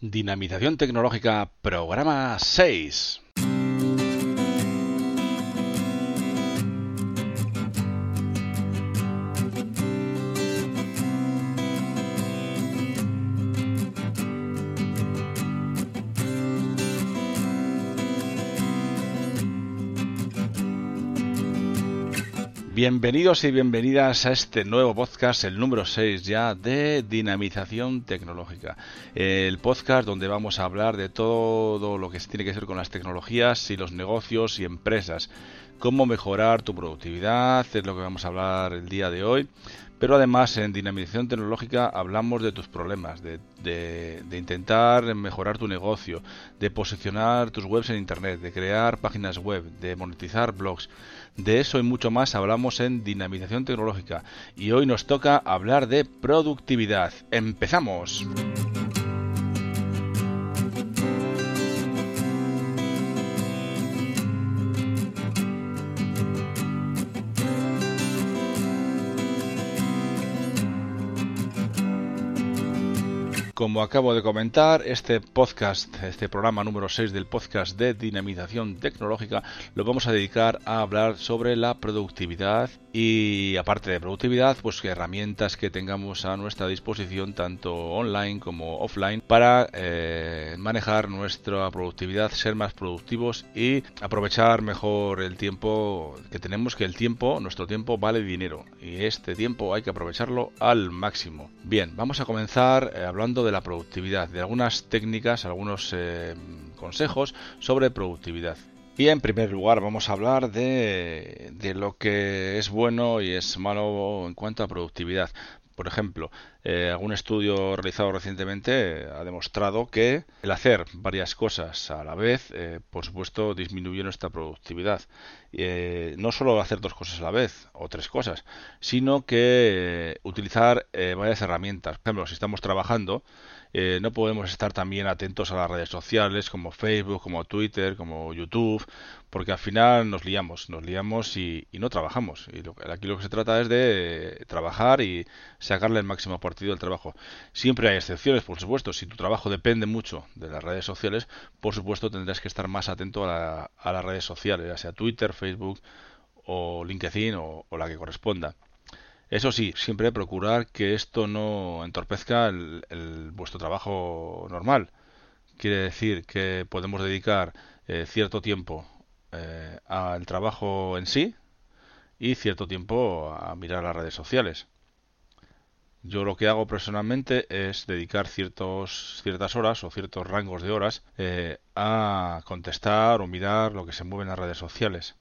Dinamización Tecnológica, programa 6. Bienvenidos y bienvenidas a este nuevo podcast, el número 6 ya de Dinamización Tecnológica. El podcast donde vamos a hablar de todo lo que tiene que ver con las tecnologías y los negocios y empresas. Cómo mejorar tu productividad, es lo que vamos a hablar el día de hoy. Pero además en dinamización tecnológica hablamos de tus problemas, de, intentar mejorar tu negocio, de posicionar tus webs en Internet, de crear páginas web, de monetizar blogs. De eso y mucho más hablamos en dinamización tecnológica. Y hoy nos toca hablar de productividad. ¡Empezamos! Como acabo de comentar, este podcast, este programa número 6 del podcast de dinamización tecnológica, lo vamos a dedicar a hablar sobre la productividad y aparte de productividad, pues herramientas que tengamos a nuestra disposición tanto online como offline para eh, manejar nuestra productividad, ser más productivos y aprovechar mejor el tiempo que tenemos, que el tiempo, nuestro tiempo vale dinero y este tiempo hay que aprovecharlo al máximo. Bien, vamos a comenzar eh, hablando de la productividad, de algunas técnicas, algunos eh, consejos sobre productividad. Y en primer lugar vamos a hablar de, de, lo que es bueno y es malo en cuanto a productividad. Por ejemplo, eh, algún estudio realizado recientemente ha demostrado que el hacer varias cosas a la vez, eh, por supuesto, disminuye nuestra productividad. no solo hacer dos cosas a la vez o tres cosas, sino que utilizar varias herramientas. Por ejemplo, si estamos trabajando, eh, no podemos estar también atentos a las redes sociales como Facebook, como Twitter, como YouTube, porque al final nos liamos, nos liamos y, no trabajamos. Y aquí lo que se trata es de trabajar y sacarle el máximo partido al trabajo. Siempre hay excepciones, por supuesto. Si tu trabajo depende mucho de las redes sociales, por supuesto tendrás que estar más atento a, las redes sociales, ya sea Twitter, Facebook o LinkedIn o la que corresponda. Eso sí, siempre procurar que esto no entorpezca el, vuestro trabajo normal. Quiere decir que podemos dedicar eh, cierto tiempo eh, al trabajo en sí y cierto tiempo a mirar las redes sociales. Yo lo que hago personalmente es dedicar ciertos, ciertas horas o ciertos rangos de horas eh, a contestar o mirar lo que se mueve en las redes sociales,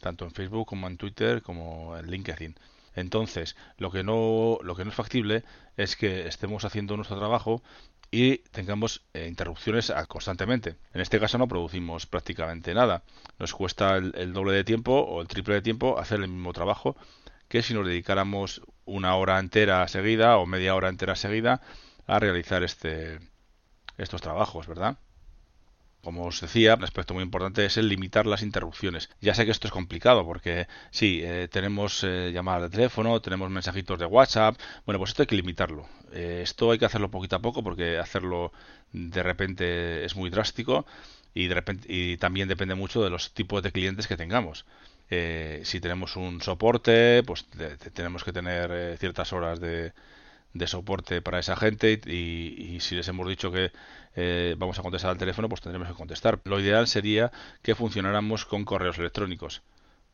tanto en Facebook como en Twitter como en LinkedIn. Entonces, lo que no, lo que no es factible es que estemos haciendo nuestro trabajo y tengamos eh, interrupciones constantemente. En este caso no producimos prácticamente nada. Nos cuesta el, doble de tiempo o el triple de tiempo hacer el mismo trabajo que si nos dedicáramos una hora entera seguida o media hora entera seguida a realizar este, estos trabajos, ¿verdad? como os decía, un aspecto muy importante es el limitar las interrupciones. Ya sé que esto es complicado porque sí, eh, tenemos eh, llamadas de teléfono, tenemos mensajitos de WhatsApp, bueno, pues esto hay que limitarlo. Eh, esto hay que hacerlo poquito a poco porque hacerlo de repente es muy drástico y, también depende mucho de los tipos de clientes que tengamos. Si tenemos un soporte, pues tenemos que tener ciertas horas de, de soporte para esa gente y, si les hemos dicho que eh, vamos a contestar al teléfono, pues tendremos que contestar. Lo ideal sería que funcionáramos con correos electrónicos.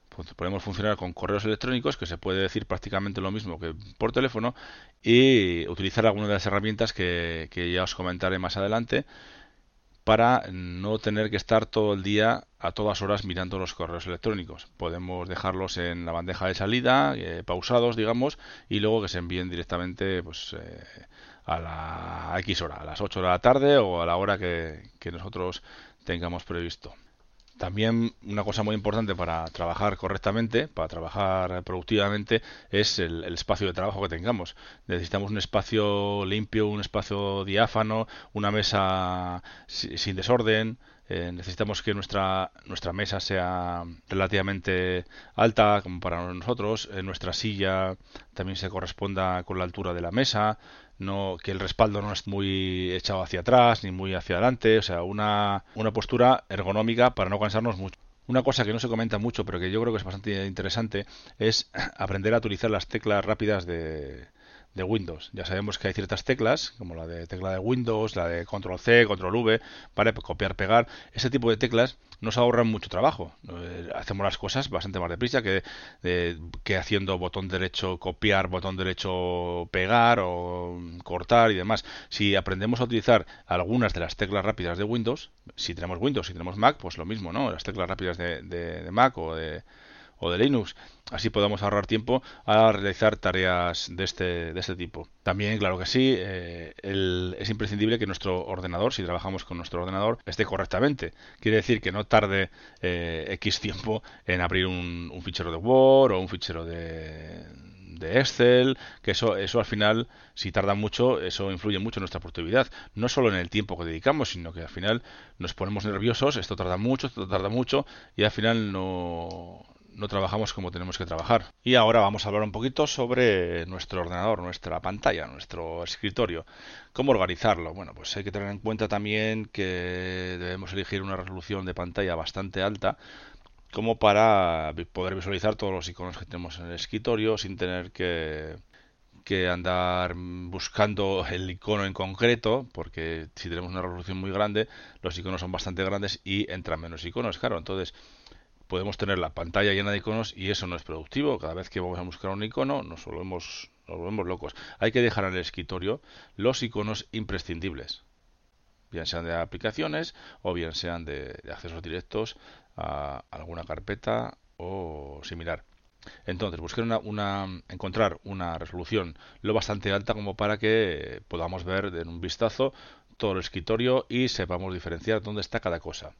Pues podemos funcionar con correos electrónicos, que se puede decir prácticamente lo mismo que por teléfono, y utilizar alguna de las herramientas que, que ya os comentaré más adelante para no tener que estar todo el día a todas horas mirando los correos electrónicos. Podemos dejarlos en la bandeja de salida, eh, pausados, digamos, y luego que se envíen directamente pues, eh, a la X hora, a las 8 de la tarde o a la hora que nosotros tengamos previsto. También una cosa muy importante para trabajar correctamente, para trabajar productivamente, es el, espacio de trabajo que tengamos. Necesitamos un espacio limpio, un espacio diáfano, una mesa sin desorden. Eh, necesitamos que nuestra, nuestra mesa sea relativamente alta como para nosotros. nuestra silla también se corresponda con la altura de la mesa no, que el respaldo no es muy echado hacia atrás ni muy hacia adelante, o sea, una, una postura ergonómica para no cansarnos mucho. Una cosa que no se comenta mucho, pero que yo creo que es bastante interesante, es aprender a utilizar las teclas rápidas de, de Windows. Ya sabemos que hay ciertas teclas, como la de tecla de Windows, la de Control C, Control V, para copiar, pegar. Ese tipo de teclas nos ahorran mucho trabajo. Eh, hacemos las cosas bastante más deprisa que, que haciendo botón derecho copiar, botón derecho pegar o cortar y demás. Si aprendemos a utilizar algunas de las teclas rápidas de Windows, si tenemos Windows, si tenemos Mac, pues lo mismo, ¿no? Las teclas rápidas de, de Mac o de o de Linux. Así podemos ahorrar tiempo a realizar tareas de este, de este tipo. También, claro que sí, eh, es imprescindible que nuestro ordenador, si trabajamos con nuestro ordenador, esté correctamente. Quiere decir que no tarde eh, X tiempo en abrir un, un, fichero de Word o un fichero de, de Excel, que eso, eso al final, si tarda mucho, eso influye mucho en nuestra productividad. No solo en el tiempo que dedicamos, sino que al final nos ponemos nerviosos, esto tarda mucho, esto tarda mucho, y al final no, no trabajamos como tenemos que trabajar. Y ahora vamos a hablar un poquito sobre nuestro ordenador, nuestra pantalla, nuestro escritorio. ¿Cómo organizarlo? Bueno, pues hay que tener en cuenta también que debemos elegir una resolución de pantalla bastante alta como para poder visualizar todos los iconos que tenemos en el escritorio sin tener que que andar buscando el icono en concreto, porque si tenemos una resolución muy grande, los iconos son bastante grandes y entran menos iconos, claro. Entonces, podemos tener la pantalla llena de iconos y eso no es productivo. Cada vez que vamos a buscar un icono nos volvemos, nos volvemos locos. Hay que dejar en el escritorio los iconos imprescindibles, bien sean de aplicaciones o bien sean de, accesos directos a alguna carpeta o similar. Entonces, buscar una, encontrar una resolución lo bastante alta como para que podamos ver en un vistazo todo el escritorio y sepamos diferenciar dónde está cada cosa.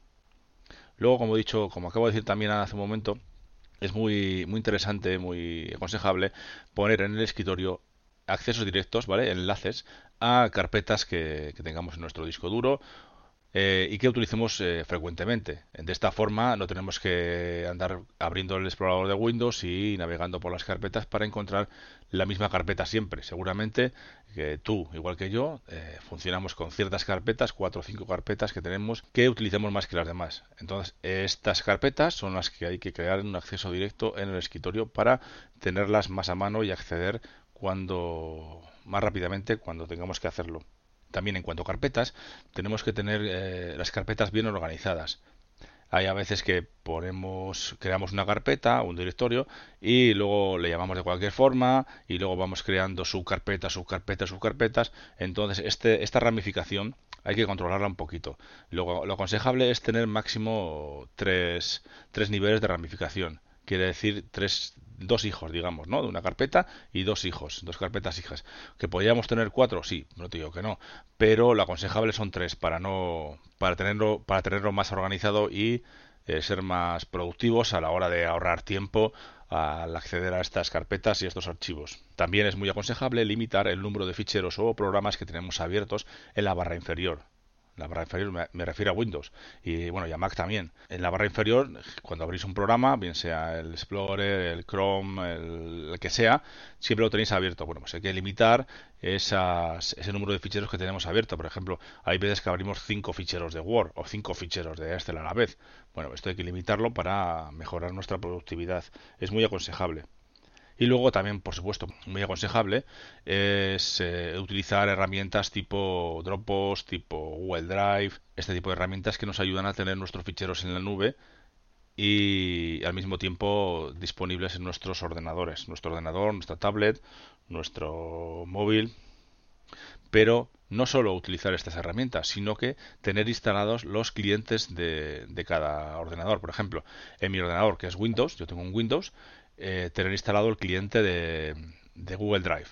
Luego, como he dicho, como acabo de decir también hace un momento, es muy, muy interesante, muy aconsejable poner en el escritorio accesos directos, ¿vale? Enlaces a carpetas que, que tengamos en nuestro disco duro eh, y que utilicemos eh, frecuentemente. De esta forma no tenemos que andar abriendo el explorador de Windows y navegando por las carpetas para encontrar la misma carpeta siempre. Seguramente que tú, igual que yo, eh, funcionamos con ciertas carpetas, cuatro o cinco carpetas que tenemos que utilizamos más que las demás. Entonces, estas carpetas son las que hay que crear en un acceso directo en el escritorio para tenerlas más a mano y acceder cuando más rápidamente cuando tengamos que hacerlo. También en cuanto a carpetas, tenemos que tener eh, las carpetas bien organizadas. Hay a veces que ponemos, creamos una carpeta, un directorio, y luego le llamamos de cualquier forma, y luego vamos creando subcarpetas, subcarpetas, subcarpetas. Entonces, este, esta ramificación hay que controlarla un poquito. Luego, lo aconsejable es tener máximo tres, tres niveles de ramificación. Quiere decir tres dos hijos, digamos, ¿no? De una carpeta y dos hijos, dos carpetas hijas. ¿Que podríamos tener cuatro? Sí, no te digo que no, pero lo aconsejable son tres para no para tenerlo para tenerlo más organizado y eh, ser más productivos a la hora de ahorrar tiempo al acceder a estas carpetas y estos archivos. También es muy aconsejable limitar el número de ficheros o programas que tenemos abiertos en la barra inferior. La barra inferior me, refiero a Windows y bueno, y a Mac también. En la barra inferior, cuando abrís un programa, bien sea el Explorer, el Chrome, el, que sea, siempre lo tenéis abierto. Bueno, pues hay que limitar esas, ese número de ficheros que tenemos abierto. Por ejemplo, hay veces que abrimos cinco ficheros de Word o cinco ficheros de Excel a la vez. Bueno, esto hay que limitarlo para mejorar nuestra productividad. Es muy aconsejable. Y luego también, por supuesto, muy aconsejable es eh, utilizar herramientas tipo Dropbox, tipo Google Drive, este tipo de herramientas que nos ayudan a tener nuestros ficheros en la nube y al mismo tiempo disponibles en nuestros ordenadores, nuestro ordenador, nuestra tablet, nuestro móvil. Pero no solo utilizar estas herramientas, sino que tener instalados los clientes de, de, cada ordenador. Por ejemplo, en mi ordenador, que es Windows, yo tengo un Windows, eh, tener instalado el cliente de, Google Drive.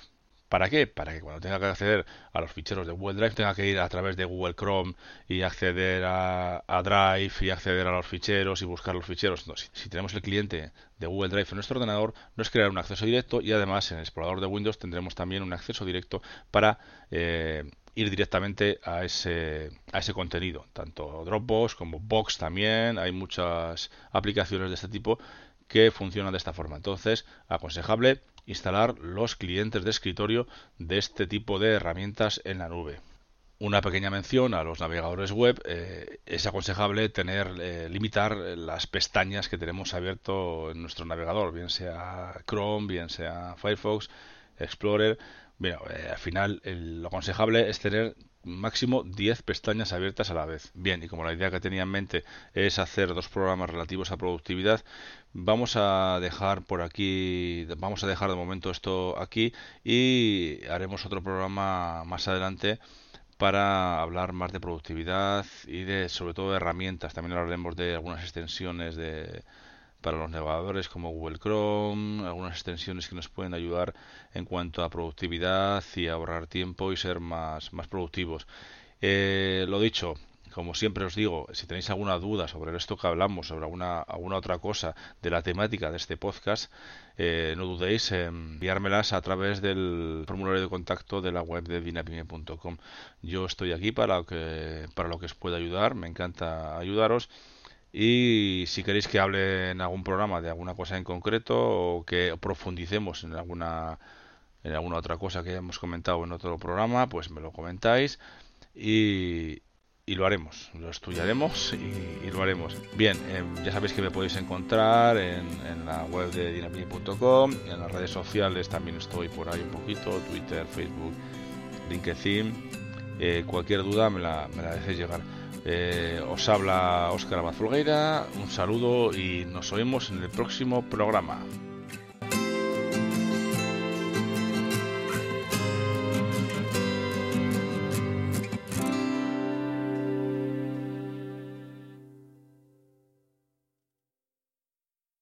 ¿Para qué? Para que cuando tenga que acceder a los ficheros de Google Drive tenga que ir a través de Google Chrome y acceder a, Drive y acceder a los ficheros y buscar los ficheros. si, tenemos el cliente de Google Drive en nuestro ordenador, no es crear un acceso directo y además en el explorador de Windows tendremos también un acceso directo para eh, ir directamente a ese, a ese contenido. Tanto Dropbox como Box también. Hay muchas aplicaciones de este tipo que funcionan de esta forma. Entonces, aconsejable instalar los clientes de escritorio de este tipo de herramientas en la nube. Una pequeña mención a los navegadores web. Eh, es aconsejable tener, eh, limitar las pestañas que tenemos abierto en nuestro navegador, bien sea Chrome, bien sea Firefox, Explorer. Bueno, eh, al final lo aconsejable es tener máximo 10 pestañas abiertas a la vez. Bien, y como la idea que tenía en mente es hacer dos programas relativos a productividad, vamos a dejar por aquí, vamos a dejar de momento esto aquí y haremos otro programa más adelante para hablar más de productividad y de sobre todo de herramientas. También hablaremos de algunas extensiones de para los navegadores como Google Chrome, algunas extensiones que nos pueden ayudar en cuanto a productividad y ahorrar tiempo y ser más, más productivos. Eh, lo dicho, como siempre os digo, si tenéis alguna duda sobre esto que hablamos, sobre alguna, alguna otra cosa de la temática de este podcast, eh, no dudéis en enviármelas a través del formulario de contacto de la web de dinapime.com. Yo estoy aquí para que, para lo que os pueda ayudar, me encanta ayudaros y si queréis que hable en algún programa de alguna cosa en concreto o que profundicemos en alguna en alguna otra cosa que hayamos comentado en otro programa, pues me lo comentáis y, y lo haremos, lo estudiaremos y, lo haremos. Bien, em, ya sabéis que me podéis encontrar en, la web de dinamite.com, en las redes sociales también estoy por ahí un poquito, Twitter, Facebook, LinkedIn. Eh, cualquier duda me la, me la dejéis llegar. Eh, os habla Óscar Abad un saludo y nos oímos en el próximo programa.